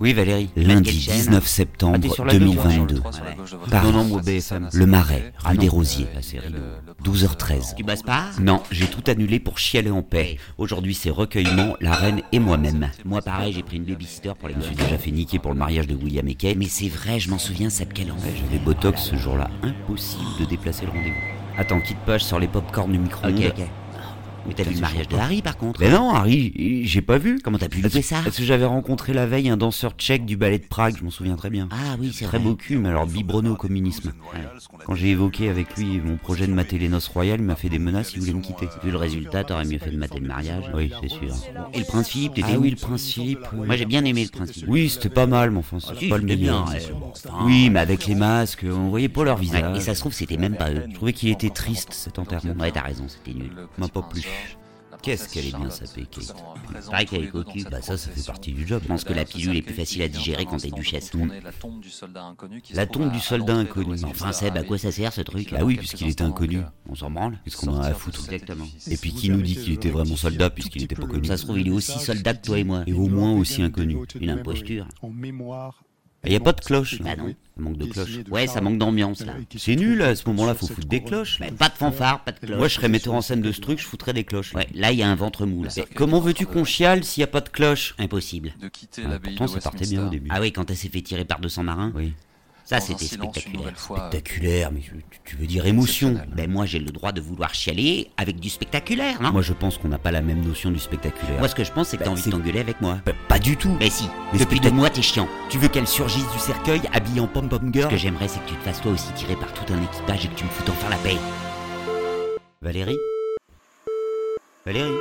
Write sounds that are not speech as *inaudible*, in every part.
Oui, Valérie. Lundi Quelle chaîne 19 Ah, septembre t'es sur la gauche, 2022. Paris. Non, non, moi, BFM. Le Marais, rue des Rosiers. la série de- 12h13. Tu bosses pas Non, j'ai tout annulé pour chialer en paix. Aujourd'hui, c'est recueillement, la reine et moi-même. Moi, pareil, j'ai pris une babysitter pour les Je me suis déjà fait niquer pour le mariage de William et Kate. Mais c'est vrai, je m'en souviens, cette quelle Ouais, J'avais Botox ce jour-là. Impossible de déplacer le rendez-vous. Attends, quitte page sur les pop-corn du micro-ondes. Ok, ok. Mais t'as vu le mariage de Harry, par contre Mais non, Harry, j'ai pas vu. Comment t'as pu louper ça Parce que j'avais rencontré la veille un danseur tchèque du ballet de Prague, je m'en souviens très bien. Ah oui, c'est Très vrai. beau cul, mais alors biberonné au communisme. Quand j'ai évoqué avec lui mon projet de mater les noces royales, il m'a fait des menaces, il voulait me quitter. Vu le résultat, t'aurais mieux fait de mater le mariage. Oui, c'est sûr. Et le prince Philippe, t'étais Ah où oui, le oui. Moi, j'ai bien aimé le prince Philippe. Oui, c'était pas mal, mais enfin, c'est Si, pas le c'était meilleur. bien, ouais, bon, enfin. Oui, mais avec les masques, on voyait pas leur Ouais, visage. et ça se trouve, c'était même pas eux. Je trouvais qu'il était triste cet enterrement. Ouais, t'as raison, c'était nul. M'a pas plu. Qu'est-ce qu'elle est bien sapée, Kate. Pareil qu'elle est cocu. Bah ça, ça fait partie du job. Je pense que la pilule est plus facile à digérer quand t'es duchesse. La tombe du soldat inconnu. La tombe du soldat inconnu. Enfin, Seb, à quoi ça sert ce truc Bah oui, puisqu'il était inconnu. On s'en branle. Qu'est-ce qu'on en a à foutre Exactement. Et puis qui nous dit qu'il était vraiment soldat puisqu'il était pas connu Ça se trouve, il est aussi soldat que toi et moi. Et au moins aussi inconnu. Une imposture. En mémoire. Il y a pas de cloche. Bah non. Ça manque de cloche. Ouais, ça manque d'ambiance, là. C'est nul, à ce moment-là, faut foutre des cloches. Mais pas de fanfare, pas de cloche. Moi, je serais metteur en scène de ce truc, je foutrais des cloches. Ouais, là, il y a un ventre mou, là. Mais comment veux-tu qu'on chiale s'il y a pas de cloche? Impossible. De quitter Ah, l'abbaye Pourtant, ça partait bien au début. Ah oui, quand elle s'est fait tirer par 200 marins, Oui. Ça, un c'était spectaculaire. Spectaculaire, mais tu, tu veux dire émotion. Ben moi, j'ai le droit de vouloir chialer avec du spectaculaire, non Moi, je pense qu'on n'a pas la même notion du spectaculaire. Moi, ce que je pense, c'est que t'as Bah, envie de t'engueuler avec moi. Bah, pas du tout. Mais si, Mais depuis deux mois, t'es chiant. Tu veux qu'elle surgisse du cercueil habillée en pom-pom Ce girl que j'aimerais, c'est que tu te fasses toi aussi tirer par tout un équipage et que tu me foutes enfin la paix. Valérie Valérie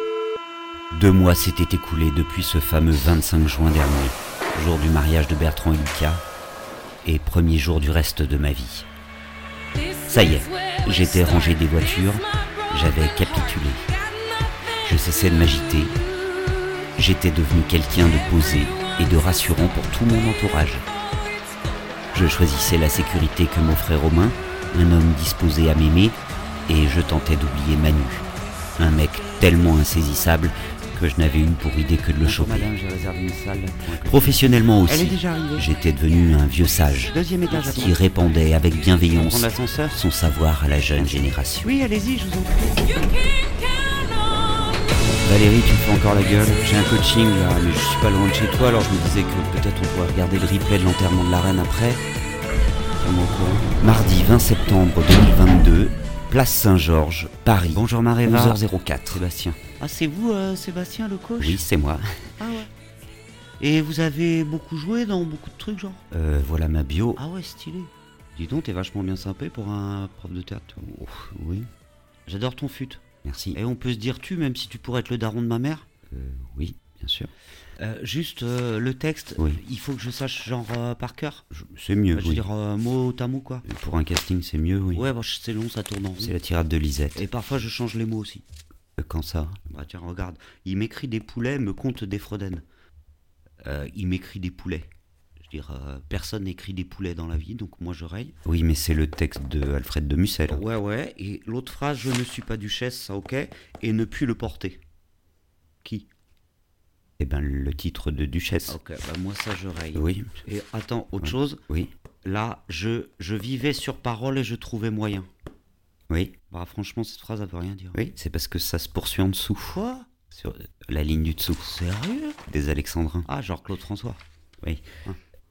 Deux mois s'étaient écoulés depuis ce fameux 25 juin dernier, jour du mariage de Bertrand et Lucas, et premier jour du reste de ma vie. Ça y est, j'étais rangé des voitures, J'avais capitulé. Je cessais de m'agiter. J'étais devenu quelqu'un de posé et de rassurant pour tout mon entourage. Je choisissais la sécurité que m'offrait Romain, un homme disposé à m'aimer, et je tentais d'oublier Manu, un mec tellement insaisissable que je n'avais une pour idée que de le choper. madame, j'ai réservé une salle. Professionnellement Elle est aussi, déjà arrivée. j'étais devenu un vieux sage Deuxième étage à qui répandait avec bienveillance son savoir à la jeune génération. Oui, allez-y, je vous en prie. Valérie, tu me fais encore la gueule. J'ai un coaching là, mais je suis pas loin de chez toi, alors je me disais que peut-être on pourrait regarder le replay de l'enterrement de la reine après. Mardi 20 septembre 2022, place Saint-Georges, Paris. Bonjour Maréva. 11h04. Sébastien. Ah, c'est vous, euh, Sébastien, le coach Oui, c'est moi. Ah ouais. Et vous avez beaucoup joué dans beaucoup de trucs, genre Euh, voilà ma bio. Ah ouais, stylé. Dis donc, t'es vachement bien sympa pour un prof de théâtre. Oh, oui, J'adore ton fut. merci. Et on peut se dire tu, même si tu pourrais être le daron de ma mère Euh, oui, bien sûr. Euh, Juste euh, le texte, Oui. il faut que je sache genre euh, par cœur C'est mieux, Je veux oui. dire mot à mot, quoi. Pour un casting, c'est mieux, oui. Ouais, bon, c'est long, ça tourne en rond. C'est la tirade de Lisette. Et parfois, je change les mots aussi. Euh, Quand ça Bah tiens, regarde. Il m'écrit des poulets, me compte des Froden. Euh, il m'écrit des poulets. Je veux dire, euh, personne n'écrit des poulets dans la vie, donc moi je raye. Oui, mais c'est le texte de Alfred de Musset. là. Ouais, ouais. Et l'autre phrase, je ne suis pas duchesse, ça ok. Et ne puis le porter. Qui? Eh ben, le titre de Duchesse. Ok, bah moi ça je raye. Oui, Et attends, autre Ouais. chose. oui, Là, je, je vivais sur parole et je trouvais moyen. Oui, Bah franchement, cette phrase, elle veut rien dire. oui. C'est parce que ça se poursuit en dessous. Quoi? Sur la ligne du dessous. Sérieux? Des Alexandrins. Ah, genre Claude François. Oui.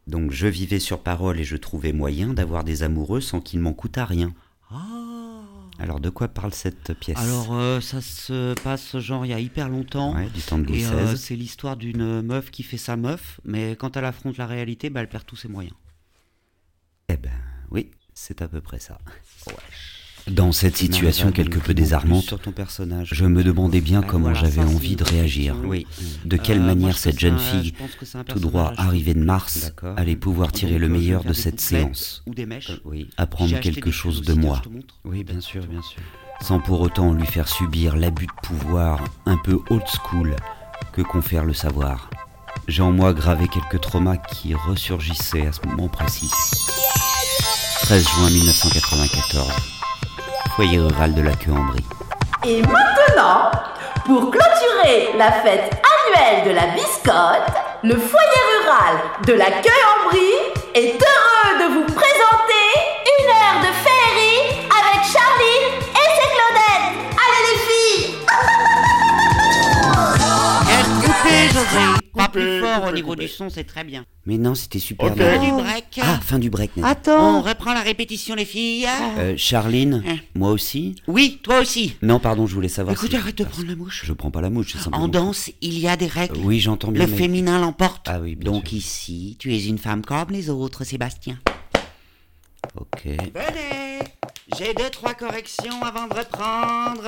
Donc, je vivais sur parole et je trouvais moyen d'avoir des amoureux sans qu'il m'en coûtât rien. Ah Alors, de quoi parle cette pièce? Alors, euh, ça se passe genre il y a hyper longtemps. Ouais, du temps de Louis euh, c'est l'histoire d'une meuf qui fait sa meuf, mais quand elle affronte la réalité, bah, elle perd tous ses moyens. Eh ben, oui, c'est à peu près ça. Dans cette situation quelque peu désarmante, je me demandais bien Ah, comment j'avais envie de réagir. De quelle Euh, manière cette jeune fille, tout droit arrivée de Mars, allait pouvoir tirer le meilleur de cette séance apprendre quelque chose de moi. Oui, bien sûr, bien sûr. Sans pour autant lui faire subir l'abus de pouvoir un peu old school que confère le savoir. J'ai en moi gravé quelques traumas qui ressurgissaient à ce moment précis. 13 juin 1994. Foyer rural de la Queue-en-Brie. Et maintenant, pour clôturer la fête annuelle de la biscotte, le foyer rural de la Queue en Brie est heureux de vous présenter Pas plus fort au niveau du son, c'est très bien. Mais non, c'était super Ok. bien. Fin du break. Ah, fin du break. Nadine. On Attends. reprend la répétition, les filles. Euh, Charline, Hein. moi aussi Oui, toi aussi. Non, pardon, je voulais savoir Écoute, si- arrête de prendre la mouche. Je prends pas la mouche, c'est simplement... En danse, il y a des règles. Euh, oui, j'entends bien, Le mais- féminin l'emporte. Ah oui, bien Donc sûr. ici, tu es une femme comme les autres, Sébastien. Ok. Venez J'ai deux, trois corrections avant de reprendre.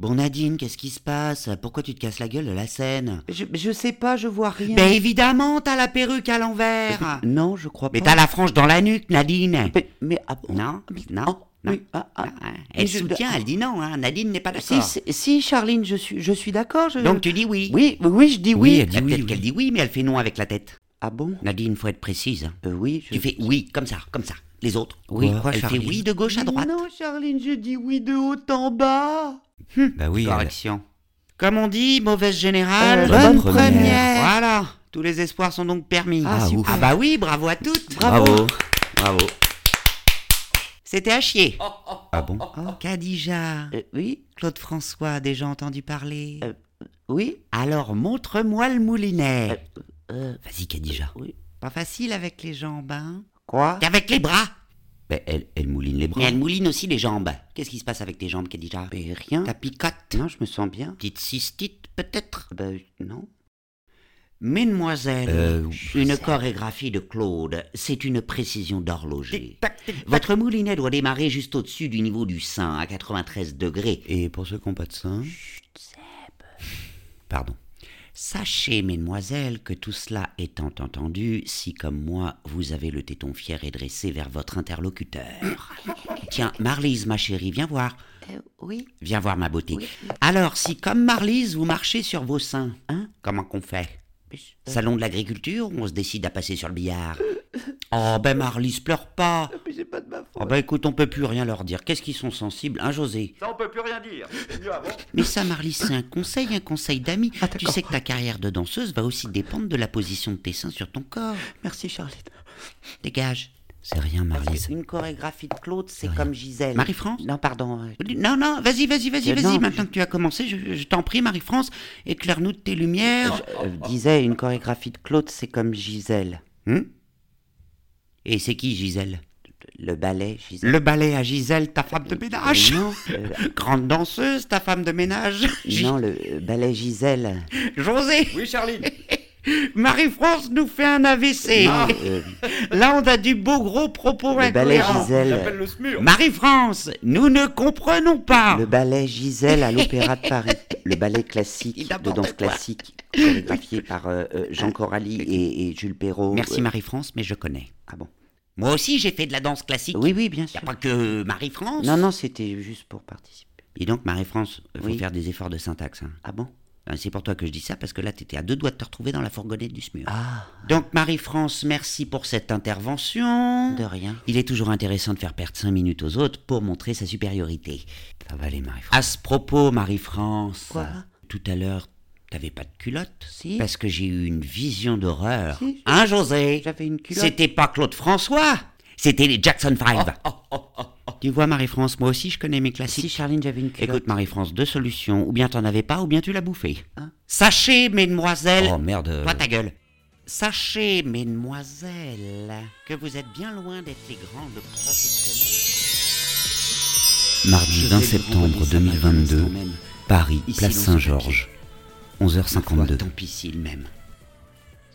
Bon, Nadine, qu'est-ce qui se passe? Pourquoi tu te casses la gueule de la scène? Je, je sais pas, je vois rien. Ben évidemment, t'as la perruque à l'envers. Non, je crois Mais pas. t'as la frange dans la nuque, Nadine. Mais, mais, ah bon Non, Mais- non, oh, non. oui, ah, ah. Ah, Mais Elle je- soutient, elle dit non. Hein. Nadine n'est pas d'accord. si, si, Charline, je suis, je suis d'accord. Je... Donc tu dis oui. Oui, oui, je dis Oui, oui. elle dit oui, Peut-être oui. qu'elle dit oui, mais elle fait non avec la tête. Ah bon? Nadine, faut être précise. hein. Euh, Oui, je... Tu fais oui, comme ça, comme ça. Les autres, oui. Quoi, elle fait oui de gauche à droite. Non, Charline, je dis oui de haut en bas. Bah oui, elle- Correction. Comme on dit, mauvaise générale, Euh, bonne bonne première. première. Voilà, tous les espoirs sont donc permis. Ah, ouf. Ah bah oui, bravo à toutes. Bravo. Bravo. C'était à chier. Ah bon Oh, Khadija. Euh, oui, Claude François a déjà entendu parler. Euh, oui. Alors montre-moi le moulinet. Euh, Vas-y, Kadija. oui. Pas facile avec les jambes, hein Quoi Qu'avec les bras. Bah, elle, elle mouline les bras. Mais elle mouline aussi les jambes. Qu'est-ce qui se passe avec tes jambes, Khadija? Mais rien. Ta picote Non, je me sens bien. Petite cystite, peut-être? Ben non. Mesdemoiselles, Euh, une chorégraphie de Claude, c'est une précision d'horloger. Votre moulinet doit démarrer juste au-dessus du niveau du sein, à 93 degrés. Et pour ceux qui n'ont pas de sein? Pardon. Sachez, mesdemoiselles, que tout cela étant entendu, si comme moi, vous avez le téton fier et dressé vers votre interlocuteur. *laughs* Tiens, Marlise, ma chérie, viens voir. Euh, oui. Viens voir ma beauté. Alors, si comme Marlise, vous marchez sur vos seins, hein, comment qu'on fait? Salon de l'agriculture ou on se décide à passer sur le billard? Oh ben Marlise, pleure pas Mais c'est pas de ma faute. Oh ben écoute, on peut plus rien leur dire. Qu'est-ce qu'ils sont sensibles, hein José? Ça, on peut plus rien dire. C'est mieux avant. *laughs* Mais ça Marlise, c'est un conseil, un conseil d'amis. Ah, tu sais que ta carrière de danseuse va aussi dépendre de la position de tes seins sur ton corps. Merci, Charline. Dégage. C'est rien, Marlise. Une chorégraphie de Claude, c'est comme Gisèle. Marie-France? Non, pardon. euh, Non, non, vas-y, vas-y, vas-y, Euh, vas-y. non, Maintenant que tu as commencé, je, je t'en prie, Marie-France, éclaire-nous de tes lumières. Je euh, disais, une chorégraphie de Claude, c'est comme Gisèle. Hum Et c'est qui Gisèle? Le ballet, Gisèle. Le ballet à Gisèle, ta femme de ménage. Euh, non, *laughs* euh, Grande danseuse, ta femme de ménage. Non, le euh, ballet Gisèle. José, Oui, Charline. *laughs* Marie-France nous fait un AVC. Non, euh, Là, on a du beau gros propos le ballet Gisèle. le SMUR. Marie-France, nous ne comprenons pas. Le ballet Gisèle à *laughs* l'Opéra de Paris. Le ballet classique, de danse quoi. classique, chorégraphié par euh, euh, Jean Coralie et, et Jules Perrault. Merci Euh, Marie-France, mais je connais. Ah bon Moi aussi, j'ai fait de la danse classique. Oui, oui, bien Y a sûr. pas que Marie-France. Non, non, c'était juste pour participer. Et donc, Marie-France, il faut Oui. faire des efforts de syntaxe. hein. Ah bon? Hein, C'est pour toi que je dis ça, parce que là, t'étais à deux doigts de te retrouver dans la fourgonnette du SMUR. Ah, Donc, Marie-France, merci pour cette intervention. de rien. Il est toujours intéressant de faire perdre cinq minutes aux autres pour montrer sa supériorité. Ça va aller, Marie-France. À ce propos, Marie-France, Quoi? tout à l'heure, t'avais pas de culotte Si? Parce que j'ai eu une vision d'horreur. Si. Hein, José? J'avais une culotte. C'était pas Claude François, c'était les Jackson 5. Tu vois, Marie-France, moi aussi je connais mes Si, classiques. Charline, j'avais une culotte. Écoute, Marie-France, deux solutions. Ou bien t'en avais pas, ou bien tu l'as bouffé. Hein? Sachez, mesdemoiselles. Oh merde. Toi, ta gueule. Sachez, mesdemoiselles, que vous êtes bien loin d'être les grandes professionnelles. Mardi Je 20 vais lui septembre renvoyer sa 2022, bague l'instant même. Paris, Ici, place Saint-Georges, 11h52. Tant pis s'il m'aime.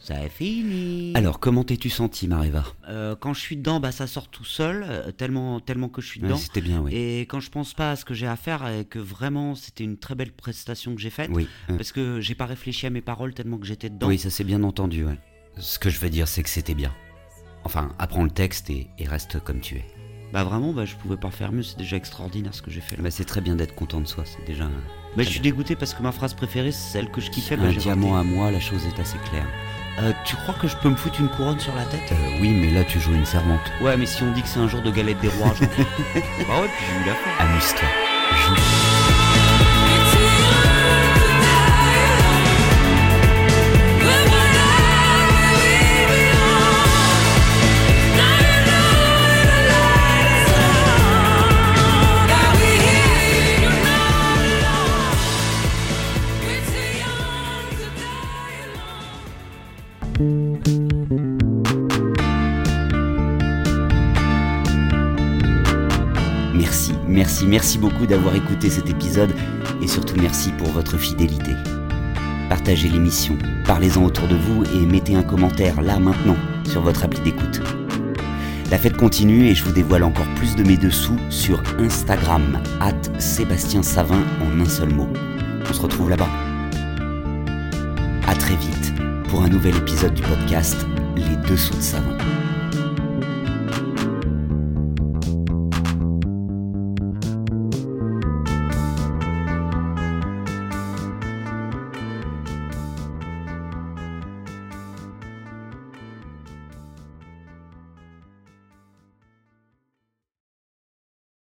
Ça est fini. Alors, comment t'es-tu senti, Mareva? Euh, quand je suis dedans, bah ça sort tout seul, euh, tellement, tellement que je suis Ouais, dedans. C'était bien, oui. Et quand je pense pas à ce que j'ai à faire et que vraiment c'était une très belle prestation que j'ai faite, Oui, parce que j'ai pas réfléchi à mes paroles tellement que j'étais dedans. oui, ça s'est bien entendu, ouais. Ce que je veux dire, c'est que c'était bien. Enfin, apprends le texte et, et reste comme tu es. Bah vraiment, bah je pouvais pas faire mieux, c'est déjà extraordinaire ce que j'ai fait là. Bah, c'est très bien d'être content de soi, c'est déjà Bah je suis dégoûté parce que ma phrase préférée c'est celle que je kiffais. Bah, un diamant raté. à moi, la chose est assez claire. Euh, tu crois que je peux me foutre une couronne sur la tête? Euh, oui, mais là, tu joues une servante. Ouais, mais si on dit que c'est un jour de galette des rois, genre. *laughs* bah ouais, puis j'ai eu la fin. Amuse-toi. Joue. Beaucoup d'avoir écouté cet épisode et surtout merci pour votre fidélité. Partagez l'émission, parlez-en autour de vous et mettez un commentaire là maintenant sur votre appli d'écoute. La fête continue et je vous dévoile encore plus de mes dessous sur Instagram, at Sébastien Savin en un seul mot. On se retrouve là-bas. À très vite pour un nouvel épisode du podcast Les Dessous de Savin.